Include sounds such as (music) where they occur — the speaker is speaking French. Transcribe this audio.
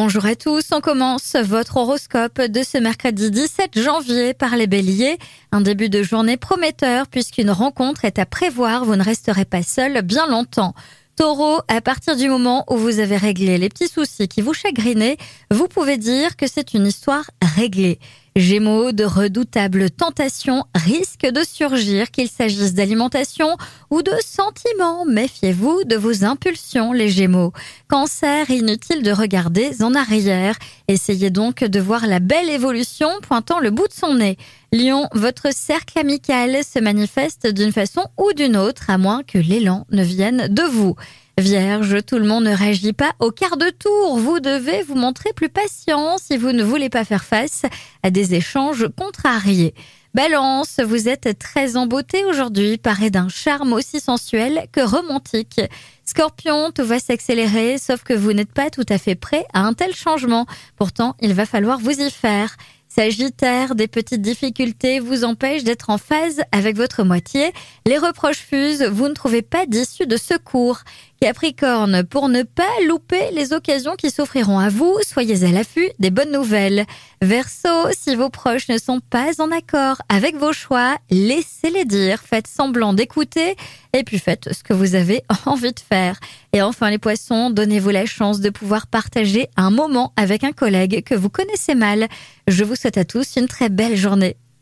Bonjour à tous, on commence votre horoscope de ce mercredi 17 janvier par les béliers. Un début de journée prometteur puisqu'une rencontre est à prévoir, vous ne resterez pas seul bien longtemps. Taureau, à partir du moment où vous avez réglé les petits soucis qui vous chagrinaient, vous pouvez dire que c'est une histoire réglée. Gémeaux, de redoutables tentations risquent de surgir, qu'il s'agisse d'alimentation ou de sentiments. Méfiez-vous de vos impulsions, les Gémeaux. Cancer, inutile de regarder en arrière. Essayez donc de voir la belle évolution pointant le bout de son nez. Lion, votre cercle amical se manifeste d'une façon ou d'une autre, à moins que l'élan ne vienne de vous. Vierge, tout le monde ne réagit pas au quart de tour. Vous devez vous montrer plus patient si vous ne voulez pas faire face à des échanges contrariés. Balance, vous êtes très en beauté aujourd'hui, paré d'un charme aussi sensuel que romantique. Scorpion, tout va s'accélérer, sauf que vous n'êtes pas tout à fait prêt à un tel changement. Pourtant, il va falloir vous y faire. Sagittaire, des petites difficultés vous empêchent d'être en phase avec votre moitié. Les reproches fusent, vous ne trouvez pas d'issue de secours. Capricorne, pour ne pas louper les occasions qui s'offriront à vous, soyez à l'affût des bonnes nouvelles. Verseau, si vos proches ne sont pas en accord avec vos choix, laissez-les dire, faites semblant d'écouter et puis faites ce que vous avez (laughs) envie de faire. Et enfin les poissons, donnez-vous la chance de pouvoir partager un moment avec un collègue que vous connaissez mal. Je vous souhaite à tous une très belle journée.